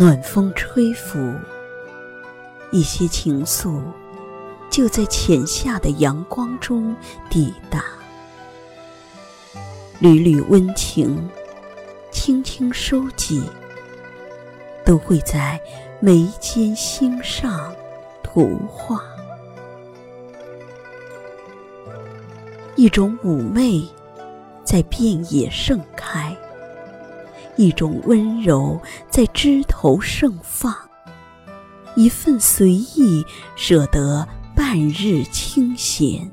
暖风吹拂，一些情愫就在浅夏的阳光中抵达，缕缕温情轻轻收集，都会在眉间心上图画。一种妩媚在遍野盛开，一种温柔在枝头盛放，一份随意舍得半日清闲，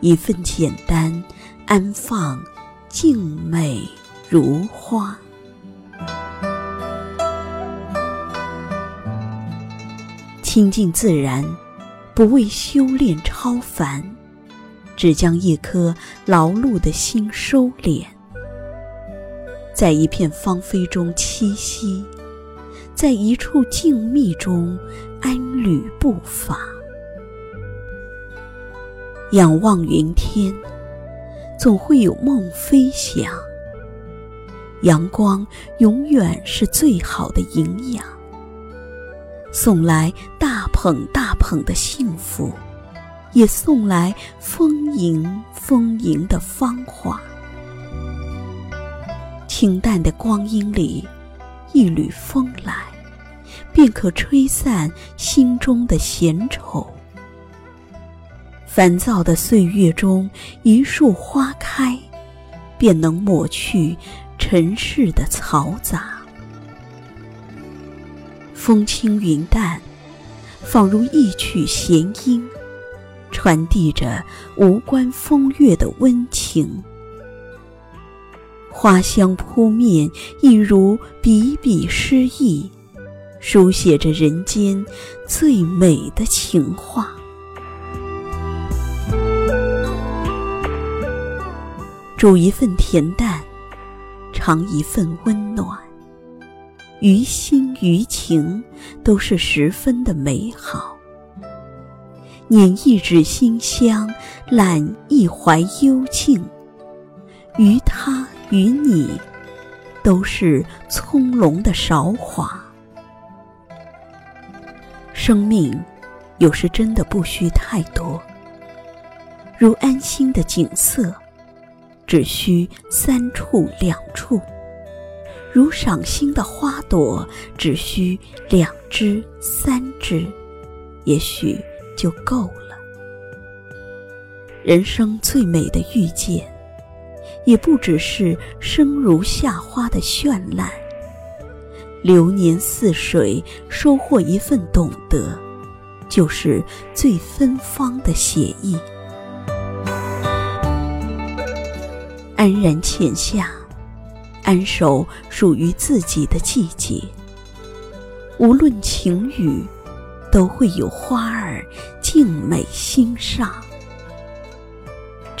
一份简单安放静美如花。亲近自然，不为修炼超凡。只将一颗劳碌的心收敛，在一片芳菲中栖息，在一处静谧中安履步伐。仰望云天，总会有梦飞翔。阳光永远是最好的营养，送来大捧大捧的幸福。也送来丰盈丰盈的芳华。清淡的光阴里，一缕风来，便可吹散心中的闲愁；烦躁的岁月中，一束花开，便能抹去尘世的嘈杂。风轻云淡，仿如一曲弦音。传递着无关风月的温情，花香扑面，一如笔笔诗意，书写着人间最美的情话。煮一份恬淡，尝一份温暖，于心于情，都是十分的美好。捻一纸馨香，揽一怀幽静。于他与你，都是葱茏的韶华。生命有时真的不需太多，如安心的景色，只需三处两处；如赏心的花朵，只需两枝三枝，也许。就够了。人生最美的遇见，也不只是生如夏花的绚烂。流年似水，收获一份懂得，就是最芬芳的写意。安然浅夏，安守属于自己的季节。无论晴雨。都会有花儿静美心上，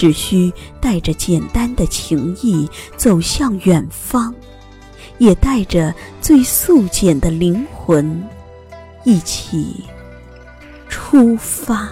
只需带着简单的情谊走向远方，也带着最素简的灵魂一起出发。